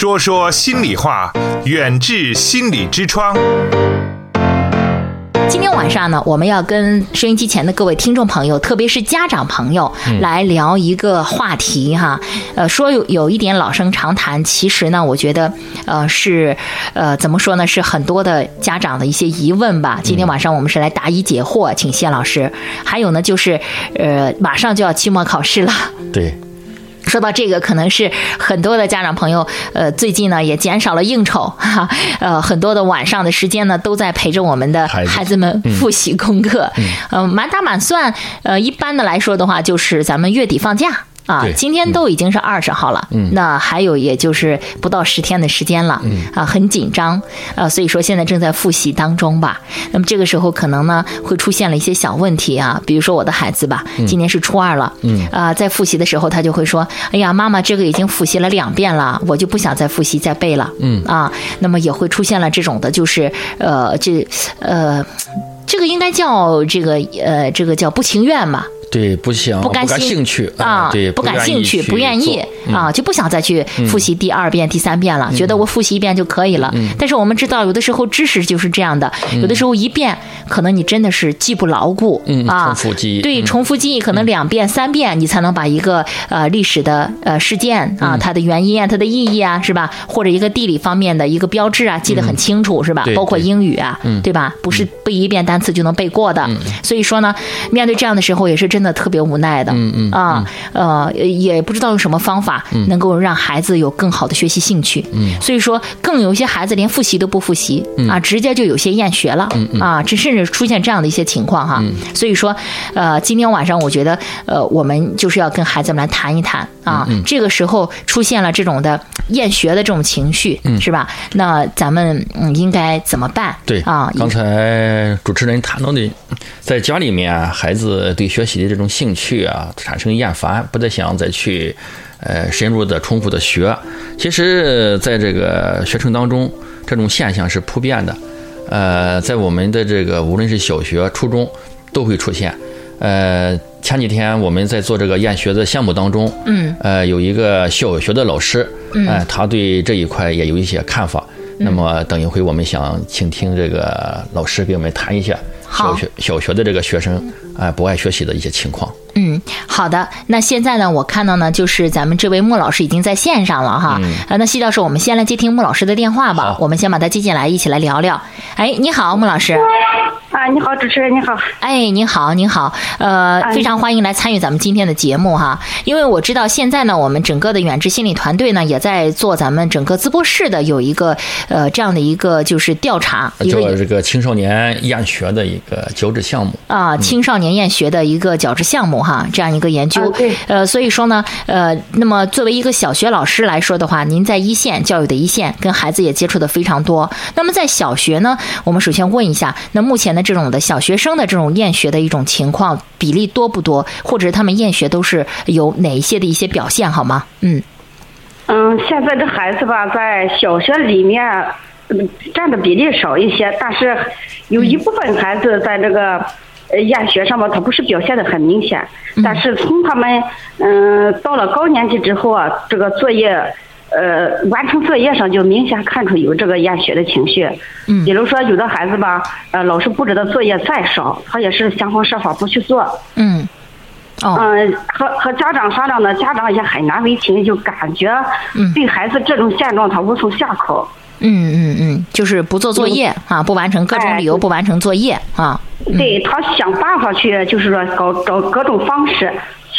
说说心里话，远至心理之窗。今天晚上呢，我们要跟收音机前的各位听众朋友，特别是家长朋友，来聊一个话题哈。呃，说有有一点老生常谈，其实呢，我觉得呃是呃怎么说呢，是很多的家长的一些疑问吧。今天晚上我们是来答疑解惑，请谢老师。还有呢，就是呃马上就要期末考试了。对。说到这个，可能是很多的家长朋友，呃，最近呢也减少了应酬，哈，呃，很多的晚上的时间呢都在陪着我们的孩子们复习功课，嗯，满打满算，呃，一般的来说的话，就是咱们月底放假。啊，今天都已经是二十号了，那还有也就是不到十天的时间了，啊，很紧张，啊，所以说现在正在复习当中吧。那么这个时候可能呢会出现了一些小问题啊，比如说我的孩子吧，今年是初二了，啊，在复习的时候他就会说，哎呀，妈妈这个已经复习了两遍了，我就不想再复习再背了，嗯。啊，那么也会出现了这种的，就是呃这呃这个应该叫这个呃这个叫不情愿嘛。对，不想不感兴趣啊，对，不感兴趣，不愿意啊，就不想再去复习第二遍、第三遍了，觉得我复习一遍就可以了。但是我们知道，有的时候知识就是这样的，有的时候一遍可能你真的是记不牢固啊，重复记忆。对，重复记忆可能两遍、三遍你才能把一个呃历史的呃事件啊，它的原因啊、它的意义啊，是吧？或者一个地理方面的一个标志啊，记得很清楚，是吧？包括英语啊，对吧？不是背一遍单词就能背过的。所以说呢，面对这样的时候，也是真的特别无奈。的，嗯嗯啊，呃，也不知道用什么方法能够让孩子有更好的学习兴趣，嗯，所以说更有一些孩子连复习都不复习啊，直接就有些厌学了，啊，这甚至出现这样的一些情况哈，所以说，呃，今天晚上我觉得，呃，我们就是要跟孩子们来谈一谈啊，这个时候出现了这种的厌学的这种情绪，是吧？那咱们嗯应该怎么办？对啊，刚才主持人谈到的，在家里面孩子对学习的这种兴趣。啊，产生厌烦，不再想再去，呃，深入的、重复的学。其实，在这个学程当中，这种现象是普遍的。呃，在我们的这个无论是小学、初中，都会出现。呃，前几天我们在做这个厌学的项目当中，嗯，呃，有一个小学的老师，嗯，他对这一块也有一些看法。那么，等一会我们想请听这个老师给我们谈一下小学小学的这个学生啊不爱学习的一些情况。嗯，好的。那现在呢，我看到呢，就是咱们这位穆老师已经在线上了哈。啊，那西教授，我们先来接听穆老师的电话吧。我们先把他接进来，一起来聊聊。哎，你好，穆老师。啊，你好，主持人，你好。哎，你好，你好。呃，非常欢迎来参与咱们今天的节目哈。因为我知道现在呢，我们整个的远志心理团队呢，也在做咱们整个淄博市的有一个呃这样的一个就是调查，叫这个青少年厌学的一个矫治项目啊，青少年厌学的一个矫治项目哈，这样一个研究。对。呃，所以说呢，呃，那么作为一个小学老师来说的话，您在一线教育的一线，跟孩子也接触的非常多。那么在小学呢，我们首先问一下，那目前这种的小学生的这种厌学的一种情况比例多不多？或者他们厌学都是有哪一些的一些表现？好吗？嗯嗯，现在这孩子吧，在小学里面占的比例少一些，但是有一部分孩子在这个厌学上吧，他不是表现的很明显，但是从他们嗯到了高年级之后啊，这个作业。呃，完成作业上就明显看出有这个厌学的情绪。嗯，比如说有的孩子吧，呃，老师布置的作业再少，他也是想方设法不去做。嗯，哦，嗯，和和家长商量呢，家长也很难为情，就感觉对孩子这种现状他无从下口。嗯嗯嗯，就是不做作业啊，不完成各种理由不完成作业啊。对他想办法去，就是说搞找各种方式。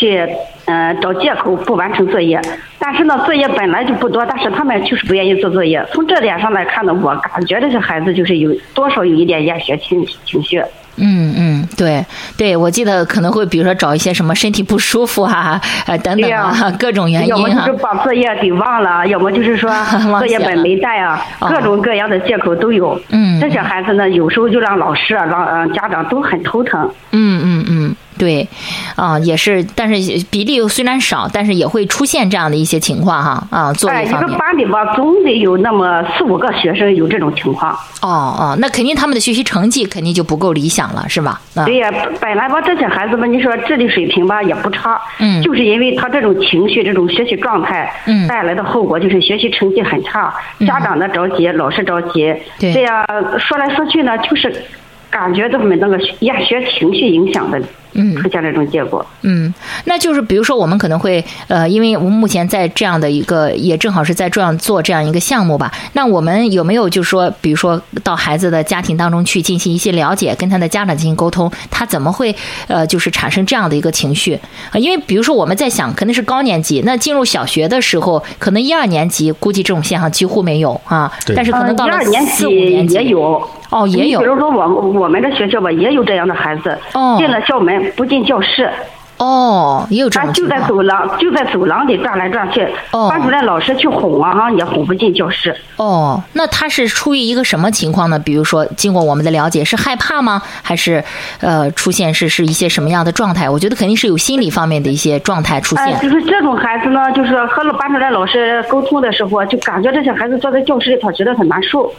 去，嗯，找借口不完成作业，但是呢，作业本来就不多，但是他们就是不愿意做作业。从这点上来看呢，我感觉这些孩子就是有多少有一点厌学情情绪。嗯嗯，对对，我记得可能会比如说找一些什么身体不舒服哈，呃等等啊，各种原因要么就是把作业给忘了，要么就是说 作业本没带啊，各种各样的借口都有。嗯，这些孩子呢，有时候就让老师啊，让嗯家长都很头疼。嗯嗯嗯。对，啊，也是，但是比例虽然少，但是也会出现这样的一些情况哈，啊，作哎，业方面。一个班里吧，总得有那么四五个学生有这种情况。哦哦，那肯定他们的学习成绩肯定就不够理想了，是吧？啊，对呀，本来吧，这些孩子吧，你说智力水平吧也不差，嗯就是因为他这种情绪、这种学习状态，嗯带来的后果就是学习成绩很差，家长呢着急，老师着急，对这样说来说去呢，就是感觉他们那个厌学情绪影响的，嗯出现这种结果。嗯，那就是比如说，我们可能会呃，因为我们目前在这样的一个，也正好是在这样做这样一个项目吧。那我们有没有就是说，比如说到孩子的家庭当中去进行一些了解，跟他的家长进行沟通，他怎么会呃，就是产生这样的一个情绪？呃因为比如说我们在想，肯定是高年级，那进入小学的时候，可能一二年级估计这种现象几乎没有啊，对但是可能到了一二年四级五年级也有。哦，也有你比如说我我们的学校吧，也有这样的孩子，哦进了校门不进教室，哦，也有这样他就在。走廊就在走廊里转来转去，哦班主任老师去哄啊，哈也哄不进教室。哦，那他是出于一个什么情况呢？比如说，经过我们的了解，是害怕吗？还是呃，出现是是一些什么样的状态？我觉得肯定是有心理方面的一些状态出哎，现。就是这种孩子呢，就是和了班主任老师沟通的时候，就感觉这些孩子坐在教室里，他觉得很难受，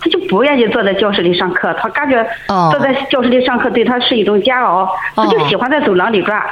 他就不愿意坐在教室里上课，他感觉哦坐在教室里上课对他是一种煎熬，他就喜欢在走廊里转。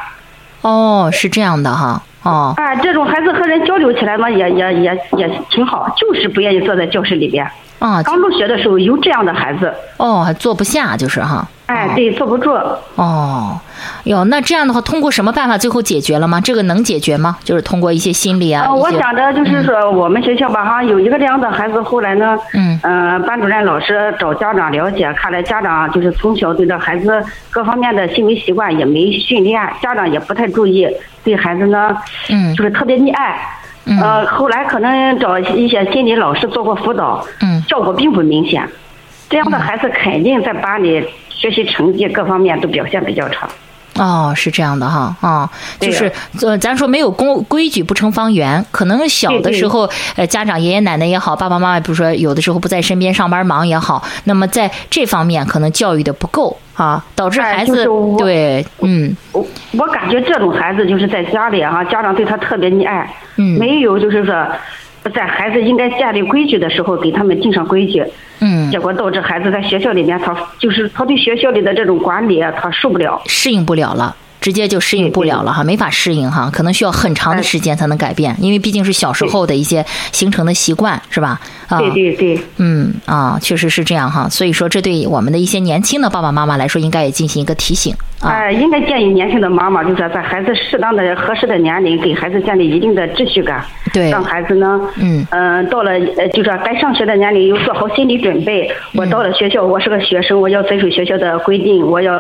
哦，是这样的哈。哦啊，这种孩子和人交流起来嘛，也也也也挺好，就是不愿意坐在教室里边。啊刚入学的时候有这样的孩子，哦，还坐不下，就是哈。哎，对，坐不住。哦，哟，那这样的话，通过什么办法最后解决了吗？这个能解决吗？就是通过一些心理啊，呃，我想着就是说，我们学校吧，哈，有一个这样的孩子，后来呢，嗯呃，班主任老师找家长了解，看来家长就是从小对这孩子各方面的行为习惯也没训练，家长也不太注意，对孩子呢，嗯就是特别溺爱。嗯呃，后来可能找一些心理老师做过辅导，嗯效果并不明显。这样的孩子肯定在班里学习成绩各方面都表现比较差。哦，是这样的哈，啊、就是呃，咱说没有公规矩不成方圆，可能小的时候，呃，家长爷爷奶奶也好，爸爸妈妈，比如说有的时候不在身边上班忙也好，那么在这方面可能教育的不够啊，导致哎孩子、就是对，嗯。我我感觉这种孩子就是在家里哈、家长对他特别溺爱，嗯。没有就是说，在孩子应该建立规矩的时候给他们定上规矩，嗯，结果导致孩子在学校里面他就是他对学校里的这种管理啊他受不了。适应不了了。直接就适应不了了哈，没法适应哈，可能需要很长的时间才能改变，因为毕竟是小时候的一些形成的习惯，是吧？啊，对对对，嗯啊，确实是这样哈，所以说这对我们的一些年轻的爸爸妈妈来说，应该也进行一个提醒啊。哎、应该建议年轻的妈妈，就是在孩子适当的、合适的年龄，给孩子建立一定的秩序感，对让孩子呢，嗯嗯、到了呃，就是说该上学的年龄，有做好心理准备。我到了学校，我是个学生，我要遵守学校的规定，我要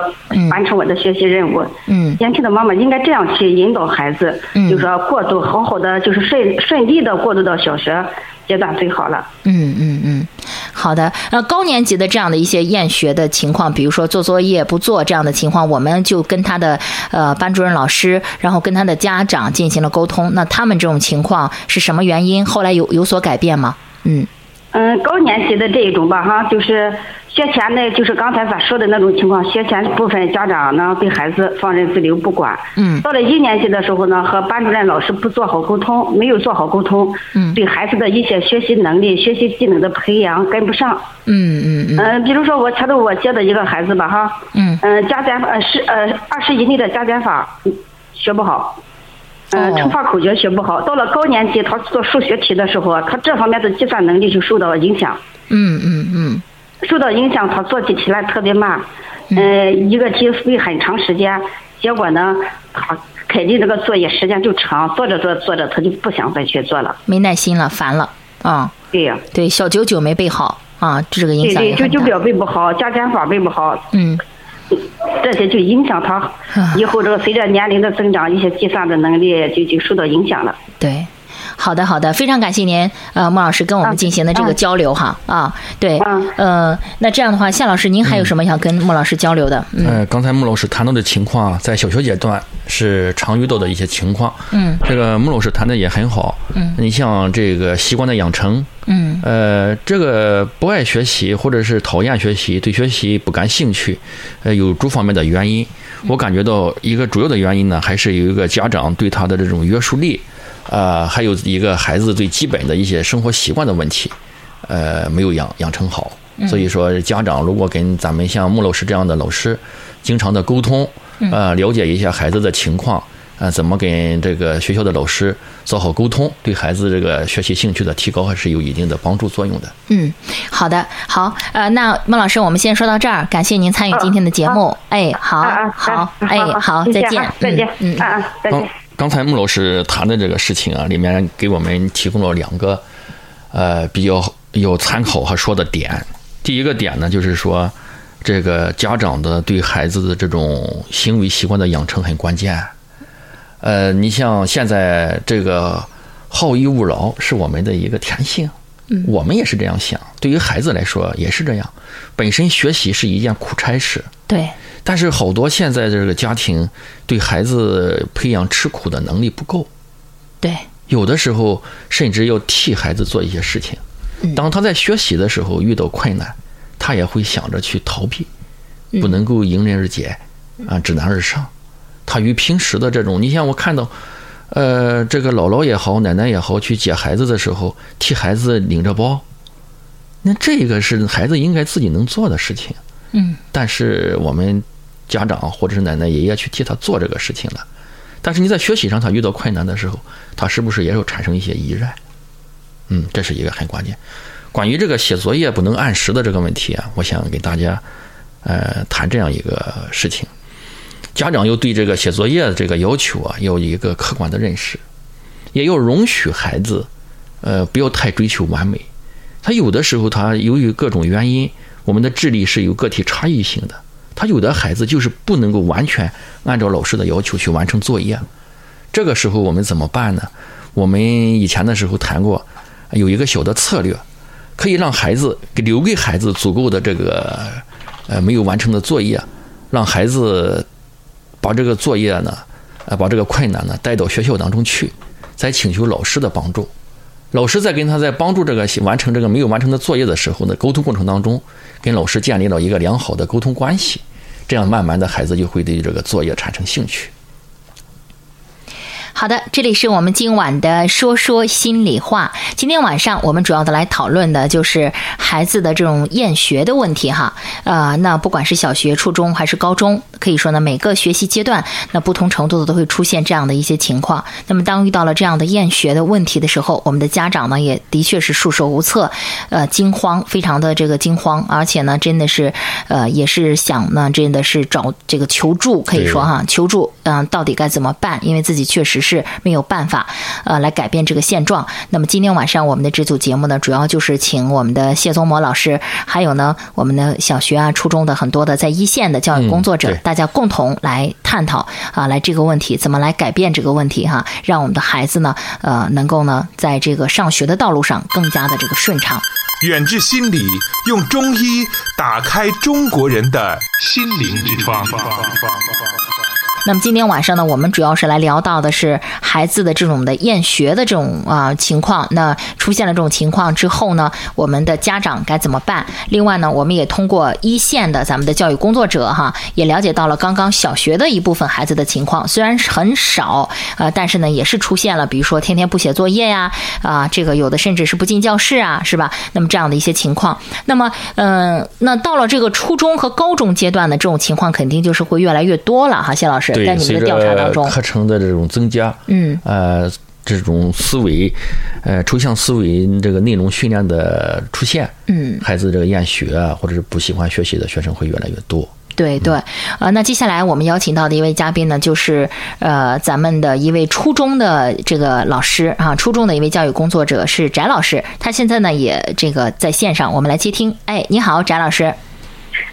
完成我的学习任务。嗯年轻的妈妈应该这样去引导孩子，嗯就说过渡好好的，就是顺顺利的过渡到小学阶段最好了。嗯嗯嗯，好的。呃，高年级的这样的一些厌学的情况，比如说做作业不做这样的情况，我们就跟他的呃班主任老师，然后跟他的家长进行了沟通。那他们这种情况是什么原因？后来有有所改变吗？嗯嗯，高年级的这一种吧，哈，就是学前呢，就是刚才咱说的那种情况，学前部分家长呢对孩子放任自流不管。嗯到了一年级的时候呢，和班主任老师不做好沟通，没有做好沟通，嗯对孩子的一些学习能力、学习技能的培养跟不上。嗯嗯嗯嗯、比如说我前头我接的一个孩子吧，哈，嗯嗯、加减呃是呃二十以内的加减法嗯学不好，呃哦乘法口诀学不好。到了高年级，他做数学题的时候啊，他这方面的计算能力就受到了影响。嗯嗯嗯受到影响，他做起题来特别慢，呃，一个题费很长时间，结果呢，他肯定这个作业时间就长，做着做着做着，他就不想再去做了。没耐心了，烦了啊。对呀、对，小九九没背好啊，这个影对对，响也很大。九九表背不好，加减法背不好，嗯这些就影响他以后这个随着年龄的增长，一些计算的能力就就受到影响了。对，好的好的，非常感谢您，呃，莫老师跟我们啊进行的这个啊交流哈啊，对，嗯呃，那这样的话，夏老师，您还有什么想跟莫老师交流的？嗯呃，刚才穆老师谈到的情况啊，在小学阶段是常遇到的一些情况。嗯这个穆老师谈的也很好。嗯你像这个习惯的养成，嗯呃，这个不爱学习或者是讨厌学习，对学习不感兴趣，呃，有诸方面的原因。我感觉到一个主要的原因呢，还是有一个家长对他的这种约束力，呃，还有一个孩子最基本的一些生活习惯的问题，呃，没有养养成好。所以说，家长如果跟咱们像穆老师这样的老师经常的沟通，呃，了解一下孩子的情况。呃，怎么跟这个学校的老师做好沟通，对孩子这个学习兴趣的提高还是有一定的帮助作用的。嗯，好的，好，呃，那孟老师，我们先说到这儿，感谢您参与今天的节目。哎，好，好，哎，好，再见，再见，嗯，啊，再见。刚才穆老师谈的这个事情啊，里面给我们提供了两个呃比较有参考和说的点。第一个点呢，就是说这个家长的对孩子的这种行为习惯的养成很关键。呃，你像现在这个好逸恶劳是我们的一个天性，嗯，我们也是这样想。对于孩子来说也是这样，本身学习是一件苦差事，对。但是好多现在这个家庭对孩子培养吃苦的能力不够，对。有的时候甚至要替孩子做一些事情。当他在学习的时候遇到困难，他也会想着去逃避，不能够迎刃而解，啊，知难而上。他与平时的这种，你像我看到，呃，这个姥姥也好，奶奶也好，去接孩子的时候，替孩子领着包，那这个是孩子应该自己能做的事情。嗯。但是我们家长或者是奶奶爷爷去替他做这个事情了，但是你在学习上他遇到困难的时候，他是不是也要产生一些依赖？嗯，这是一个很关键。关于这个写作业不能按时的这个问题啊，我想给大家呃谈这样一个事情。家长要对这个写作业的这个要求啊，要有一个客观的认识，也要容许孩子，呃，不要太追求完美。他有的时候，他由于各种原因，我们的智力是有个体差异性的。他有的孩子就是不能够完全按照老师的要求去完成作业。这个时候我们怎么办呢？我们以前的时候谈过，有一个小的策略，可以让孩子给留给孩子足够的这个呃没有完成的作业，让孩子。把这个作业呢，呃，把这个困难呢带到学校当中去，再请求老师的帮助。老师在跟他在帮助这个完成这个没有完成的作业的时候呢，沟通过程当中，跟老师建立了一个良好的沟通关系，这样慢慢的孩子就会对这个作业产生兴趣。好的，这里是我们今晚的说说心里话。今天晚上我们主要的来讨论的就是孩子的这种厌学的问题哈。呃，那不管是小学、初中还是高中，可以说呢，每个学习阶段，那不同程度的都会出现这样的一些情况。那么当遇到了这样的厌学的问题的时候，我们的家长呢也的确是束手无策，呃，惊慌，非常的这个惊慌，而且呢，真的是呃，也是想呢，真的是找这个求助，可以说哈，求助，嗯，到底该怎么办？因为自己确实。是没有办法，呃，来改变这个现状。那么今天晚上我们的这组节目呢，主要就是请我们的谢宗模老师，还有呢我们的小学啊、初中的很多的在一线的教育工作者，大家共同来探讨啊，来这个问题怎么来改变这个问题哈，让我们的孩子呢，呃，能够呢在这个上学的道路上更加的这个顺畅。远志心理用中医打开中国人的心灵之窗。那么今天晚上呢，我们主要是来聊到的是孩子的这种的厌学的这种啊情况。那出现了这种情况之后呢，我们的家长该怎么办？另外呢，我们也通过一线的咱们的教育工作者哈，也了解到了刚刚小学的一部分孩子的情况，虽然很少，呃，但是呢，也是出现了，比如说天天不写作业呀，啊，这个有的甚至是不进教室啊，是吧？那么这样的一些情况，那么嗯，那到了这个初中和高中阶段的这种情况，肯定就是会越来越多了哈，谢老师。在你们的调查当中，课程的这种增加，嗯，呃，这种思维，呃，抽象思维这个内容训练的出现，嗯，孩子这个厌学啊，或者是不喜欢学习的学生会越来越多。对对，呃，那接下来我们邀请到的一位嘉宾呢，就是呃，咱们的一位初中的这个老师啊，初中的一位教育工作者是翟老师，他现在呢也这个在线上，我们来接听。哎，你好，翟老师。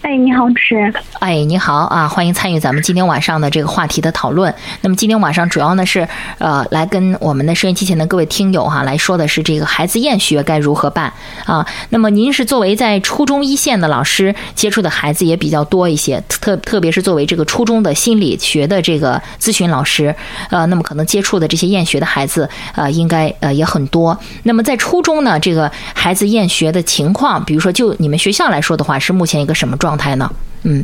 哎，你好，主持人。哎，你好啊，欢迎参与咱们今天晚上的这个话题的讨论。那么今天晚上主要呢是呃，来跟我们的收音机前的各位听友哈来说的是这个孩子厌学该如何办啊。那么您是作为在初中一线的老师，接触的孩子也比较多一些，特特别是作为这个初中的心理学的这个咨询老师，呃，那么可能接触的这些厌学的孩子呃，应该呃也很多。那么在初中呢，这个孩子厌学的情况，比如说就你们学校来说的话，是目前一个什么状？状态呢？嗯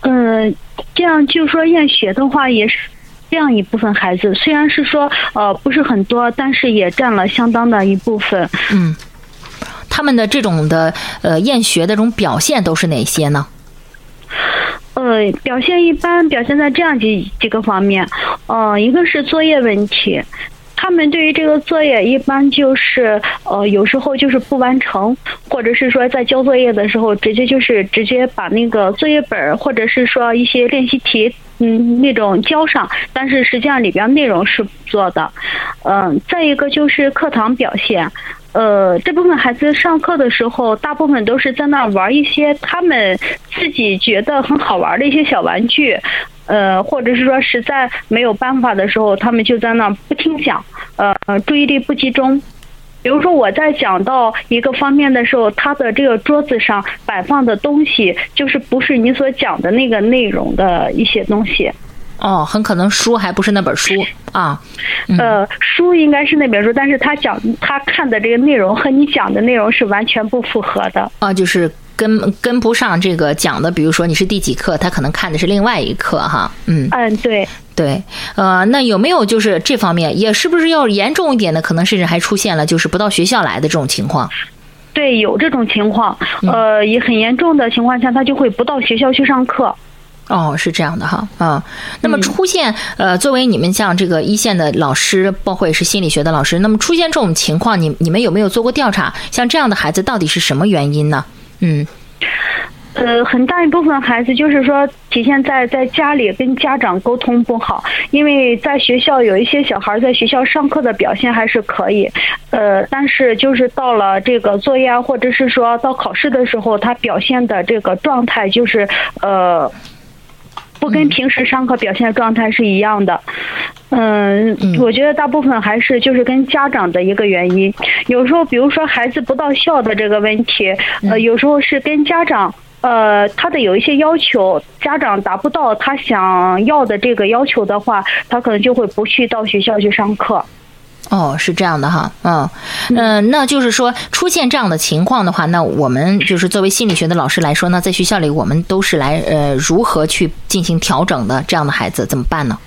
呃，这样就是说厌学的话也是这样一部分孩子，虽然是说呃不是很多，但是也占了相当的一部分。嗯，他们的这种的呃厌学的这种表现都是哪些呢？呃，表现一般表现在这样几几个方面，呃，一个是作业问题。他们对于这个作业一般就是呃，有时候就是不完成，或者是说在交作业的时候直接就是直接把那个作业本或者是说一些练习题嗯那种交上，但是实际上里边内容是不做的。嗯，再一个就是课堂表现，呃，这部分孩子上课的时候大部分都是在那玩一些他们自己觉得很好玩的一些小玩具。呃，或者是说实在没有办法的时候，他们就在那不听讲，呃，注意力不集中。比如说我在讲到一个方面的时候，他的这个桌子上摆放的东西就是不是你所讲的那个内容的一些东西。哦，很可能书还不是那本书啊。呃，书应该是那本书，但是他讲他看的这个内容和你讲的内容是完全不符合的。啊，就是。跟跟不上这个讲的，比如说你是第几课，他可能看的是另外一课哈，嗯嗯对对，呃，那有没有就是这方面也是不是要严重一点的，可能甚至还出现了就是不到学校来的这种情况？对，有这种情况，呃，也很严重的情况下，他就会不到学校去上课。哦，是这样的哈，啊，那么出现呃，作为你们像这个一线的老师，包括也是心理学的老师，那么出现这种情况，你你们有没有做过调查？像这样的孩子到底是什么原因呢？嗯，呃，很大一部分孩子就是说体现在在家里跟家长沟通不好，因为在学校有一些小孩在学校上课的表现还是可以，呃，但是就是到了这个作业或者是说到考试的时候，他表现的这个状态就是呃，不跟平时上课表现状态是一样的。嗯，我觉得大部分还是就是跟家长的一个原因。有时候，比如说孩子不到校的这个问题，呃，有时候是跟家长，呃，他的有一些要求，家长达不到他想要的这个要求的话，他可能就会不去到学校去上课。哦，是这样的哈，嗯嗯，那就是说出现这样的情况的话，那我们就是作为心理学的老师来说呢，在学校里我们都是来呃如何去进行调整的？这样的孩子怎么办呢？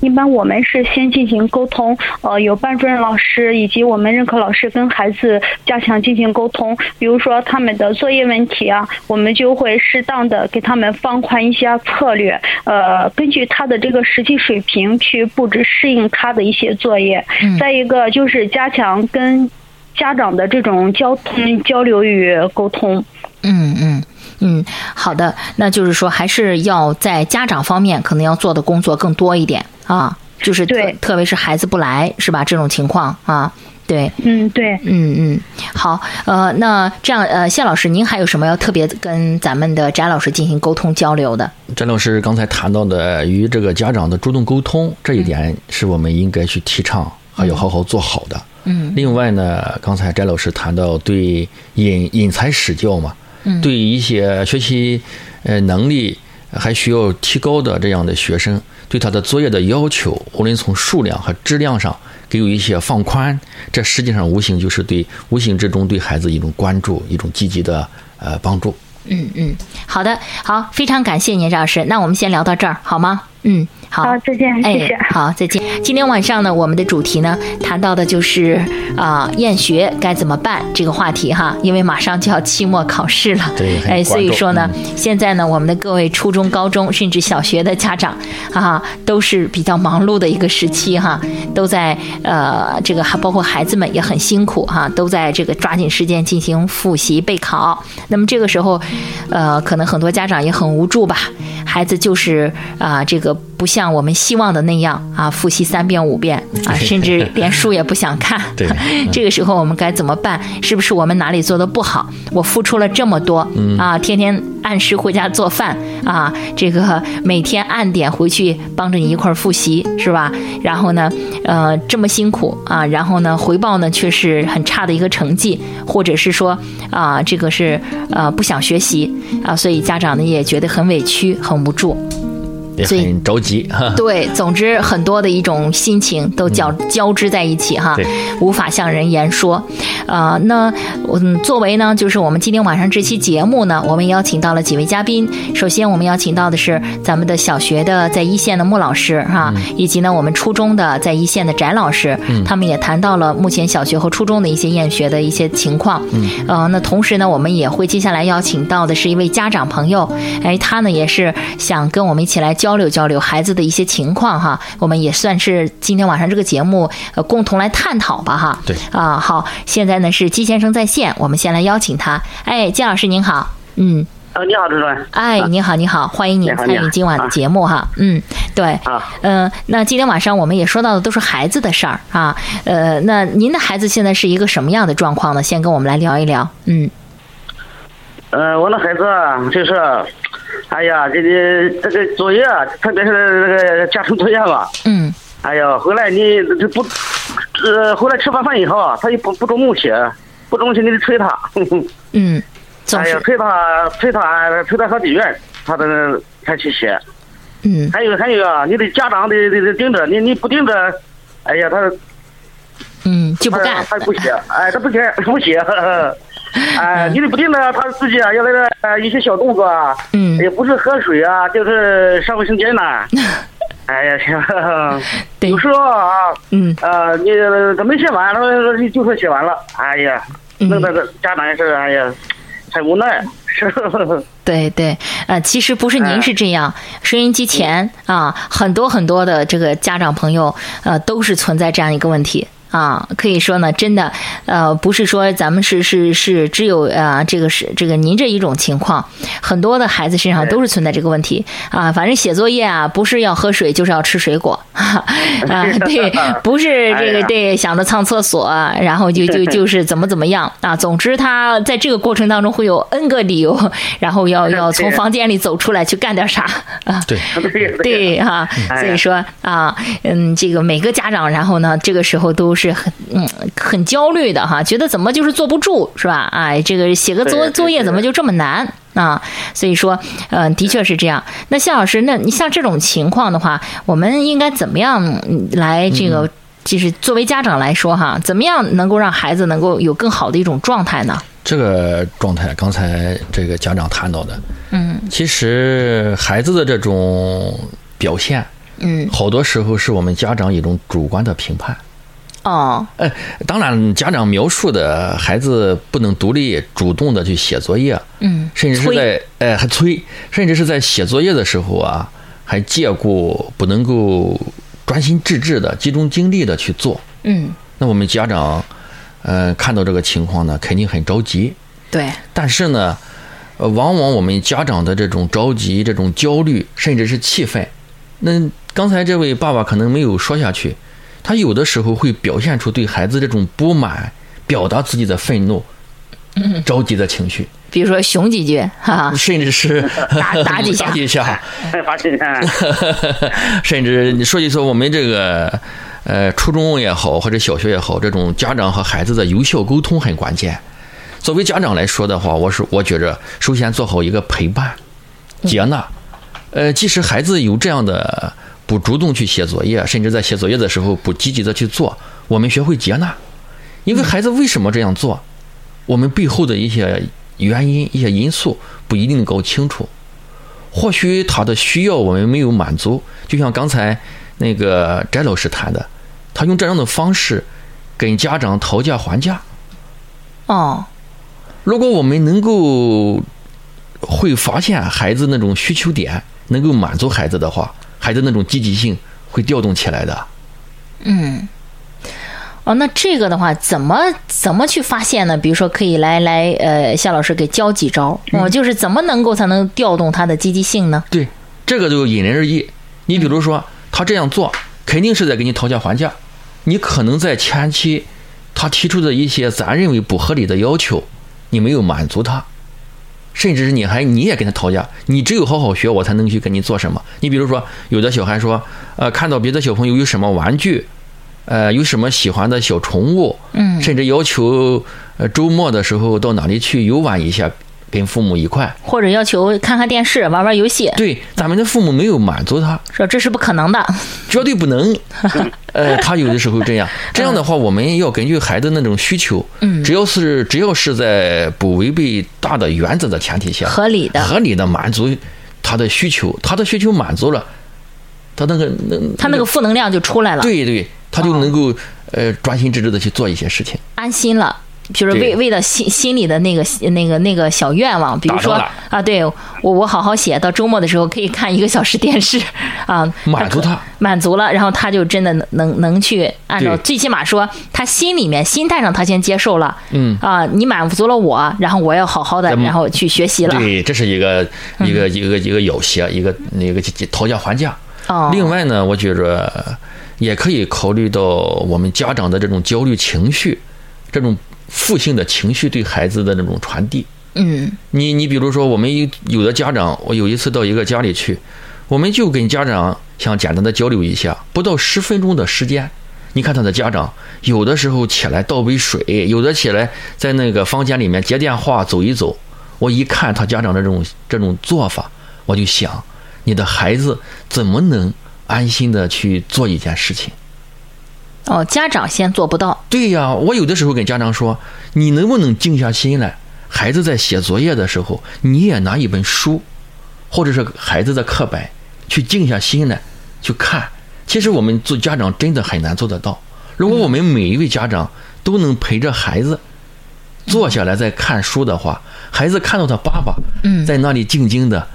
一般我们是先进行沟通，呃，有班主任老师以及我们任课老师跟孩子加强进行沟通。比如说他们的作业问题啊，我们就会适当的给他们放宽一些策略，呃，根据他的这个实际水平去布置适应他的一些作业。再一个就是加强跟家长的这种交通交流与沟通。嗯嗯。嗯，好的，那就是说还是要在家长方面可能要做的工作更多一点啊，就是特特别是孩子不来是吧？这种情况啊，对，嗯对，嗯嗯，好，呃，那这样呃，谢老师，您还有什么要特别跟咱们的翟老师进行沟通交流的？翟老师刚才谈到的与这个家长的主动沟通这一点，是我们应该去提倡，还要好好做好的。嗯，另外呢，刚才翟老师谈到对引引才使教嘛。对一些学习呃能力还需要提高的这样的学生，对他的作业的要求，无论从数量和质量上给予一些放宽，这实际上无形就是对无形之中对孩子一种关注，一种积极的呃帮助。嗯嗯，好的，好，非常感谢您，赵老师。那我们先聊到这儿，好吗？嗯。好，再见，谢谢。好，再见。今天晚上呢，我们的主题呢，谈到的就是啊，厌学该怎么办这个话题哈，因为马上就要期末考试了，对，哎，所以说呢，现在呢，我们的各位初中、高中甚至小学的家长啊，都是比较忙碌的一个时期哈，都在呃，这个还包括孩子们也很辛苦哈，都在这个抓紧时间进行复习备考。那么这个时候，呃，可能很多家长也很无助吧，孩子就是啊，这个。不像我们希望的那样啊，复习三遍五遍啊，甚至连书也不想看。对，这个时候我们该怎么办？是不是我们哪里做的不好？我付出了这么多啊，天天按时回家做饭啊，这个每天按点回去帮着你一块儿复习，是吧？然后呢，呃，这么辛苦啊，然后呢，回报呢却是很差的一个成绩，或者是说啊，这个是呃不想学习啊，所以家长呢也觉得很委屈、很无助。也很着急。对，总之很多的一种心情都交交织在一起哈，无法向人言说。啊，那我作为呢，就是我们今天晚上这期节目呢，我们邀请到了几位嘉宾。首先，我们邀请到的是咱们的小学的在一线的穆老师哈，以及呢我们初中的在一线的翟老师，他们也谈到了目前小学和初中的一些厌学的一些情况。嗯，呃，那同时呢，我们也会接下来邀请到的是一位家长朋友，哎，他呢也是想跟我们一起来交流交流孩子的一些情况哈。我们也算是今天晚上这个节目呃共同来探讨吧哈。对啊，好，现在呢是姬先生在线，我们先来邀请他。哎，姬老师您好，嗯。呃，你好，主任。哎，你好，你好，欢迎您参与今晚的节目哈。嗯，对。啊。嗯，那今天晚上我们也说到的都是孩子的事儿啊。呃，那您的孩子现在是一个什么样的状况呢？先跟我们来聊一聊。嗯。呃，我的孩子就是，哎呀，这个这个作业，特别是这个家庭作业吧。嗯。哎呀，回来你这不，呃，回来吃完饭以后，他又不不主动写，不主动去，你得催他。嗯。哎呀，催他催他催他上地院，他都才去写。嗯。还有还有啊，你得家长得得得盯着，你你不盯着，哎呀他。嗯，就不干。他不写，哎，他不写 不写。哎，你得不定呢他自己啊，要那个一些小动作啊。嗯。也不是喝水啊，就是上卫生间呢。哎呀，行。有时候啊。嗯。呃，你他没写完，他就说写完了。哎呀，弄得家长也是，哎呀。很无奈，是。对对，呃，其实不是您是这样，收音机前啊，很多很多的这个家长朋友，呃，都是存在这样一个问题。啊，可以说呢，真的，呃，不是说咱们是是是只有啊，这个是这个您这一种情况，很多的孩子身上都是存在这个问题啊。反正写作业啊，不是要喝水，就是要吃水果 啊。对，不是这个对，想着上厕所，然后就就 就是怎么怎么样啊。总之，他在这个过程当中会有 N 个理由，然后要要从房间里走出来去干点啥啊。对对哈，所以说啊，嗯，这个每个家长，然后呢，这个时候都是。是很嗯很焦虑的哈，觉得怎么就是坐不住是吧？哎，这个写个作作业怎么就这么难啊？所以说，嗯，的确是这样。那谢老师，那你像这种情况的话，我们应该怎么样来这个？就是作为家长来说哈，怎么样能够让孩子能够有更好的一种状态呢？这个状态，刚才这个家长谈到的，嗯，其实孩子的这种表现，嗯，好多时候是我们家长一种主观的评判。哦，哎，当然，家长描述的孩子不能独立主动的去写作业，嗯，甚至是在哎还催，甚至是在写作业的时候啊，还借故不能够专心致志的集中精力的去做，嗯，那我们家长，呃，看到这个情况呢，肯定很着急，对，但是呢，呃，往往我们家长的这种着急、这种焦虑，甚至是气愤，那刚才这位爸爸可能没有说下去。他有的时候会表现出对孩子这种不满，表达自己的愤怒、着急的情绪，比如说凶几句，哈，甚至是 打 打几下，打几下，下，甚至你说一说我们这个呃初中也好或者小学也好，这种家长和孩子的有效沟通很关键。作为家长来说的话，我是我觉着首先做好一个陪伴、接纳，呃，即使孩子有这样的。不主动去写作业，甚至在写作业的时候不积极的去做，我们学会接纳，因为孩子为什么这样做，我们背后的一些原因、一些因素不一定搞清楚。或许他的需要我们没有满足，就像刚才那个翟老师谈的，他用这样的方式跟家长讨价还价。哦，如果我们能够会发现孩子那种需求点，能够满足孩子的话。孩子那种积极性会调动起来的。嗯，哦，那这个的话，怎么怎么去发现呢？比如说，可以来来，呃，夏老师给教几招。我就是怎么能够才能调动他的积极性呢？对，这个就因人而异。你比如说，他这样做肯定是在给你讨价还价。你可能在前期他提出的一些咱认为不合理的要求，你没有满足他。甚至是你还你也跟他讨价，你只有好好学，我才能去跟你做什么。你比如说，有的小孩说，呃，看到别的小朋友有什么玩具，呃，有什么喜欢的小宠物，嗯，甚至要求，呃，周末的时候到哪里去游玩一下，跟父母一块，或者要求看看电视、玩玩游戏。对，咱们的父母没有满足他，说这是不可能的，绝对不能。呃，他有的时候这样，这样的话，我们要根据孩子那种需求，嗯，只要是只要是在不违背大的原则的前提下，合理的、合理的满足他的需求，他的需求满足了，他那个那他那个负能量就出来了，对对，他就能够呃专心致志的去做一些事情，安心了。就是为为了心心里的那个那个那个小愿望，比如说啊，对我我好好写，到周末的时候可以看一个小时电视，啊，满足他，满足了，然后他就真的能能去按照，最起码说他心里面心态上他先接受了，嗯。啊，你满足了我，然后我要好好的，然后去学习了，对，这是一个一个一个一个要挟，一个那个讨价还价。哦，另外呢，我觉着也可以考虑到我们家长的这种焦虑情绪，这种。负性的情绪对孩子的那种传递，嗯，你你比如说，我们有的家长，我有一次到一个家里去，我们就跟家长想简单的交流一下，不到十分钟的时间，你看他的家长有的时候起来倒杯水，有的起来在那个房间里面接电话走一走，我一看他家长的这种这种做法，我就想，你的孩子怎么能安心的去做一件事情？哦，家长先做不到。对呀，我有的时候跟家长说，你能不能静下心来？孩子在写作业的时候，你也拿一本书，或者是孩子的课本，去静下心来去看。其实我们做家长真的很难做得到。如果我们每一位家长都能陪着孩子坐下来在看书的话，孩子看到他爸爸在那里静静的、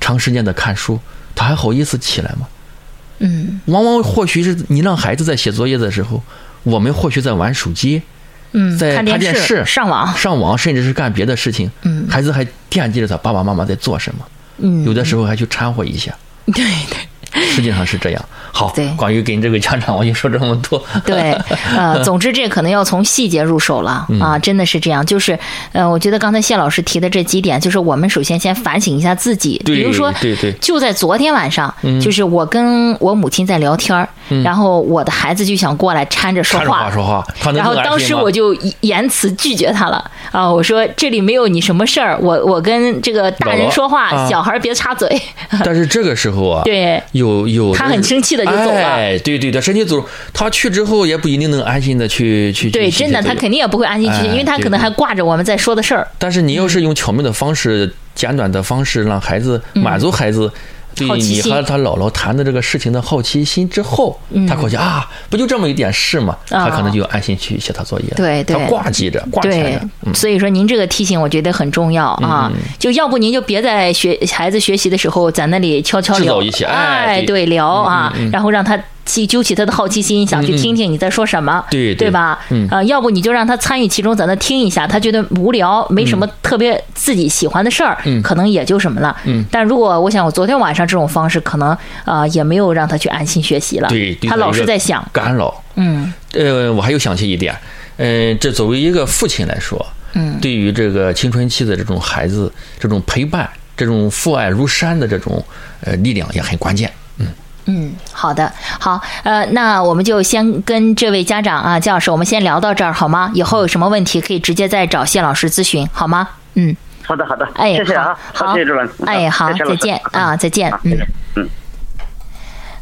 长时间的看书，他还好意思起来吗？嗯，往往或许是你让孩子在写作业的时候，我们或许在玩手机，嗯，在看电视、上网、上网，甚至是干别的事情。嗯，孩子还惦记着他爸爸妈妈在做什么。嗯，有的时候还去掺和一下。对对。实际上是这样。好，对，关于跟这个家长，我就说这么多。对，呃，总之这可能要从细节入手了啊，真的是这样。就是，呃，我觉得刚才谢老师提的这几点，就是我们首先先反省一下自己。比如说，对对，就在昨天晚上，就是我跟我母亲在聊天儿然后我的孩子就想过来搀着说话，说话，然后当时我就言辞拒绝他了啊，我说这里没有你什么事儿，我我跟这个大人说话，小孩别插嘴。但是这个时候啊，对。有有，他很生气的就走了。哎，对对，对，身体走，他去之后也不一定能安心的去去。对，真的，他肯定也不会安心去，因为他可能还挂着我们在说的事儿。但是你要是用巧妙的方式、简短的方式，让孩子满足孩子。对你和他姥姥谈的这个事情的好奇心之后，他估计啊，不就这么一点事吗，他可能就安心去写他作业。对对，他挂记着，挂着。所以说您这个提醒我觉得很重要啊，就要不您就别在学孩子学习的时候在那里悄悄聊一些，哎，对，聊啊，然后让他。去揪起他的好奇心，想去听听你在说什么，对对吧？啊，要不你就让他参与其中，在那听一下，他觉得无聊，没什么特别自己喜欢的事儿，可能也就什么了。但如果我想，我昨天晚上这种方式，可能啊也没有让他去安心学习了。对，他老是在想干扰。嗯，呃，我还有想起一点，嗯，这作为一个父亲来说，嗯，对于这个青春期的这种孩子，这种陪伴，这种父爱如山的这种呃力量也很关键。嗯，好的，好，呃，那我们就先跟这位家长啊，姜老师，我们先聊到这儿好吗？以后有什么问题可以直接再找谢老师咨询，好吗？嗯，好的，好的，哎，谢谢啊，好，谢谢主任，哎，好，再见啊，再见，嗯，嗯，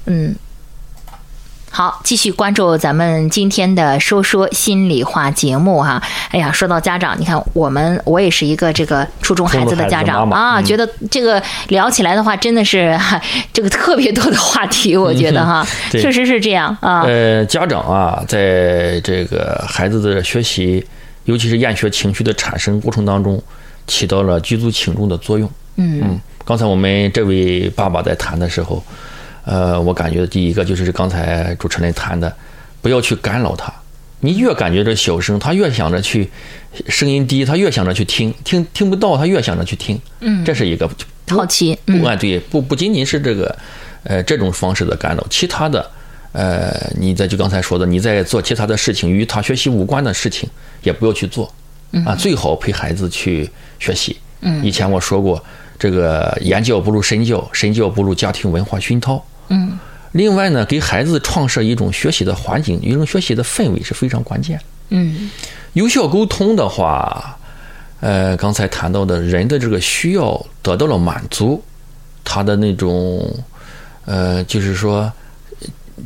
嗯。好，继续关注咱们今天的说说心里话节目哈。哎呀，说到家长，你看我们我也是一个这个初中孩子的家长啊，觉得这个聊起来的话，真的是 这个特别多的话题，我觉得哈，确实是这样啊。呃，家长啊，在这个孩子的学习，尤其是厌学情绪的产生过程当中，起到了举足轻重的作用。嗯嗯，刚才我们这位爸爸在谈的时候。呃，我感觉第一个就是刚才主持人谈的，不要去干扰他。你越感觉这小声，他越想着去声音低，他越想着去听，听听不到，他越想着去听。嗯，这是一个好奇。不啊，对，不不仅仅是这个，呃，这种方式的干扰，其他的，呃，你在就刚才说的，你在做其他的事情，与他学习无关的事情，也不要去做。啊，最好陪孩子去学习。嗯，以前我说过，这个言教不如身教，身教不如家庭文化熏陶。嗯，另外呢，给孩子创设一种学习的环境，一种学习的氛围是非常关键。嗯，有效沟通的话，呃，刚才谈到的人的这个需要得到了满足，他的那种，呃，就是说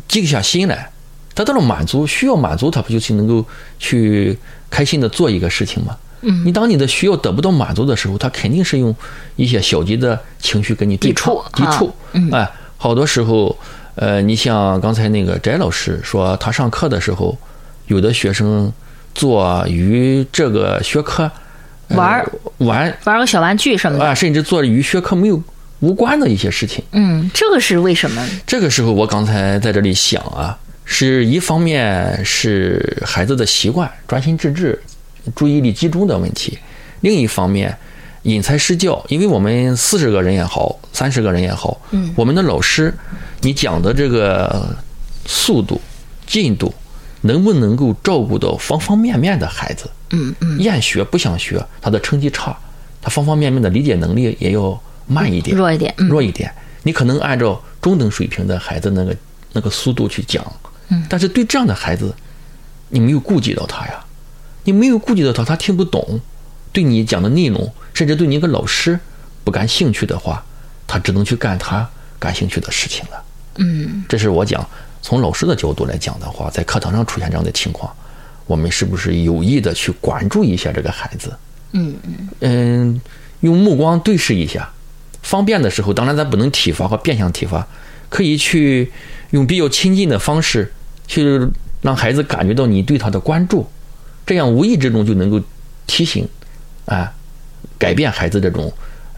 静下心来，得到了满足，需要满足，他不就是能够去开心的做一个事情吗？嗯，你当你的需要得不到满足的时候，他肯定是用一些消极的情绪跟你对抗抵触抵触。嗯哎，好多时候，呃，你像刚才那个翟老师说，他上课的时候，有的学生做与这个学科、呃玩儿玩玩个小玩具什么的。啊，甚至做与学科没有无关的一些事情。嗯，这个是为什么？这个时候，我刚才在这里想啊，是一方面是孩子的习惯、专心致志、注意力集中的问题；另一方面，因材施教。因为我们四十个人也好，三十个人也好，嗯我们的老师，你讲的这个速度、进度，能不能够照顾到方方面面的孩子？嗯嗯，厌学不想学，他的成绩差，他方方面面的理解能力也要慢一点，弱一点。嗯弱一点。你可能按照中等水平的孩子那个那个速度去讲，嗯但是对这样的孩子，你没有顾及到他呀，你没有顾及到他，他听不懂，对你讲的内容，甚至对你一个老师不感兴趣的话，他只能去干他感兴趣的事情了。嗯这是我讲从老师的角度来讲的话，在课堂上出现这样的情况，我们是不是有意的去关注一下这个孩子？嗯嗯嗯，用目光对视一下，方便的时候，当然咱不能体罚和变相体罚，可以去用比较亲近的方式去让孩子感觉到你对他的关注，这样无意之中就能够提醒，啊，改变孩子这种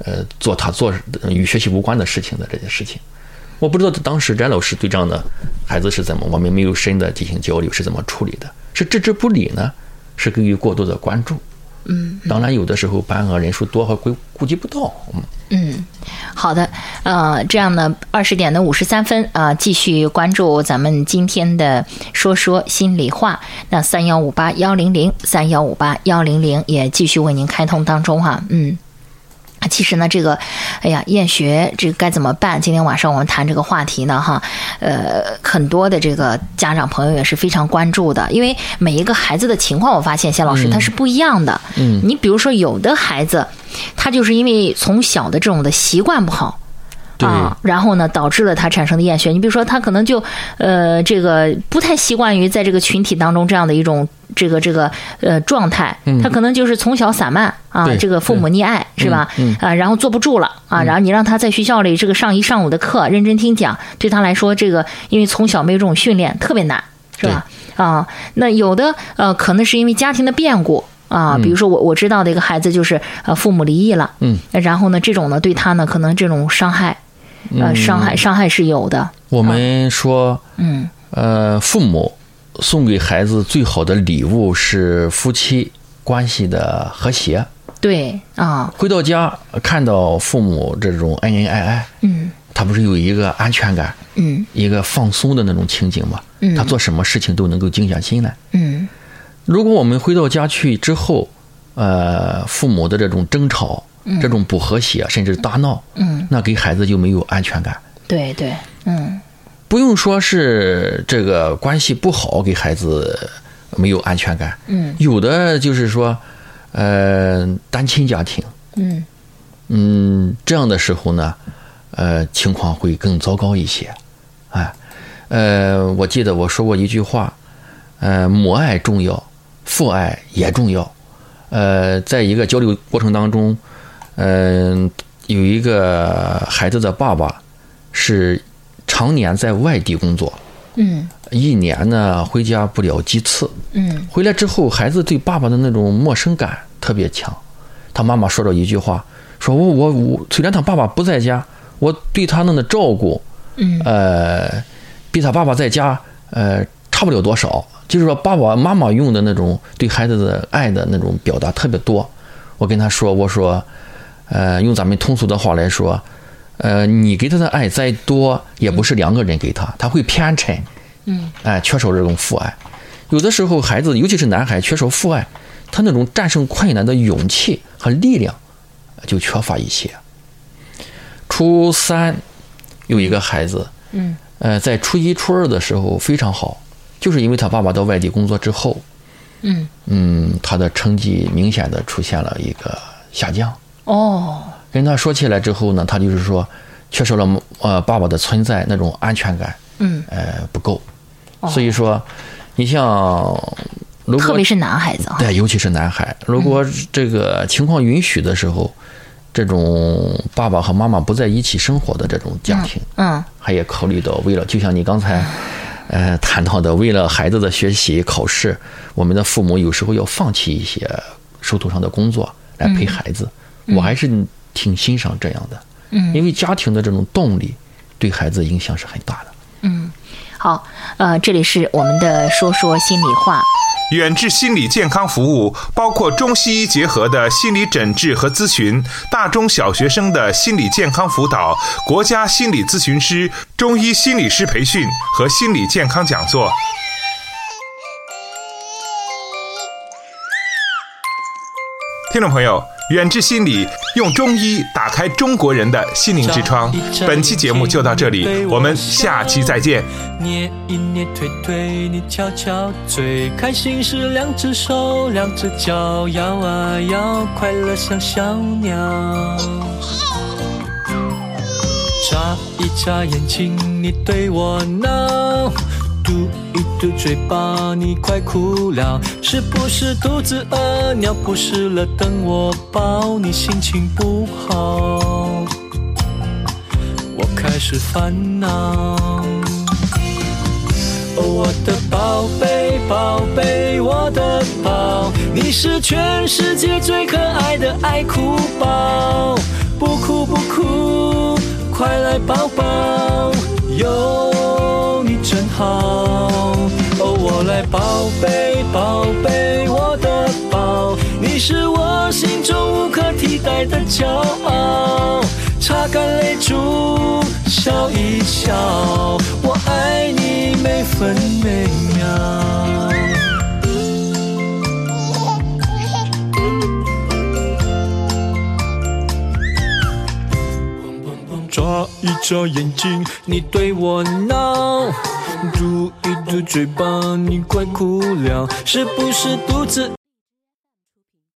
呃做他做与学习无关的事情的这些事情。我不知道当时詹老师对这样的孩子是怎么，我们没有深的进行交流，是怎么处理的？是置之不理呢，是给予过多的关注？嗯当然，有的时候班额人数多和规顾及不到，嗯，嗯，好的，呃，这样呢，二十点的五十三分啊、继续关注咱们今天的说说心里话。那三幺五八幺零零三幺五八幺零零也继续为您开通当中哈、嗯。其实呢，这个，哎呀，厌学这个该怎么办？今天晚上我们谈这个话题呢，哈，呃，很多的这个家长朋友也是非常关注的，因为每一个孩子的情况，我发现谢老师他是不一样的。嗯你比如说，有的孩子，他就是因为从小的这种的习惯不好。对啊，然后呢，导致了他产生的厌学。你比如说，他可能就呃，这个不太习惯于在这个群体当中这样的一种这个这个呃状态，他可能就是从小散漫啊，这个父母溺爱是吧？啊，然后坐不住了啊，然后你让他在学校里这个上一上午的课认真听讲，对他来说，这个因为从小没有这种训练，特别难，是吧？啊，那有的呃，可能是因为家庭的变故。啊，比如说我我知道的一个孩子就是呃父母离异了，嗯，然后呢这种呢对他呢可能这种伤害，呃伤害伤害是有的，我们说，嗯呃，父母送给孩子最好的礼物是夫妻关系的和谐。对啊，回到家看到父母这种恩恩爱爱，嗯他不是有一个安全感，嗯一个放松的那种情景吗？嗯他做什么事情都能够静下心来。嗯如果我们回到家去之后，呃，父母的这种争吵、这种不和谐，甚至大闹，嗯，那给孩子就没有安全感。对对，嗯。不用说是这个关系不好给孩子没有安全感，嗯。有的就是说，呃，单亲家庭，嗯。嗯，这样的时候呢，呃，情况会更糟糕一些，哎，呃，我记得我说过一句话，呃，母爱重要，父爱也重要，呃，在一个交流过程当中，嗯、有一个孩子的爸爸是常年在外地工作，嗯一年呢回家不了几次，嗯回来之后，孩子对爸爸的那种陌生感特别强。他妈妈说了一句话，说我我我，虽然他爸爸不在家，我对他那的照顾，嗯呃，比他爸爸在家，呃，差不了多少。就是说，爸爸妈妈用的那种对孩子的爱的那种表达特别多。我跟他说，我说，呃，用咱们通俗的话来说，呃，你给他的爱再多，也不是两个人给他，他会偏沉。嗯，哎，缺少这种父爱。有的时候，孩子，尤其是男孩，缺少父爱，他那种战胜困难的勇气和力量就缺乏一些。初三有一个孩子，嗯，呃，在初一、初二的时候非常好，就是因为他爸爸到外地工作之后，嗯嗯，他的成绩明显的出现了一个下降。哦，跟他说起来之后呢，他就是说缺少了呃爸爸的存在那种安全感，嗯，呃不够。所以说，你像如果特别是男孩子啊，对，尤其是男孩，如果这个情况允许的时候，这种爸爸和妈妈不在一起生活的这种家庭，嗯，还也考虑到为了，就像你刚才呃谈到的，为了孩子的学习考试，我们的父母有时候要放弃一些手头上的工作来陪孩子。我还是挺欣赏这样的，嗯，因为家庭的这种动力对孩子影响是很大的。嗯，好，呃，这里是我们的说说心里话。远志心理健康服务包括中西医结合的心理诊治和咨询，大中小学生的心理健康辅导，国家心理咨询师、中医心理师培训和心理健康讲座。听众朋友。远志心理用中医打开中国人的心灵之窗。本期节目就到这里，我们下期再见。捏一捏推推，你瞧瞧，最，开心是两只手两只脚摇啊摇，快乐像小鸟。眨一眨眼睛，你对我闹。嘟一嘟嘴巴，你快哭了，是不是肚子饿？尿不湿了，等我抱你，心情不好，我开始烦恼。哦，我的宝贝，宝贝，我的宝，你是全世界最可爱的爱哭宝，不哭不哭，快来抱抱，有你真好。哦，我来宝贝，宝贝，我的宝，你是我心中无可替代的骄傲。擦干泪珠，笑一笑，我爱你每分每秒。一眨眼睛，你对我闹；嘟一嘟嘴巴，你快哭了，是不是肚子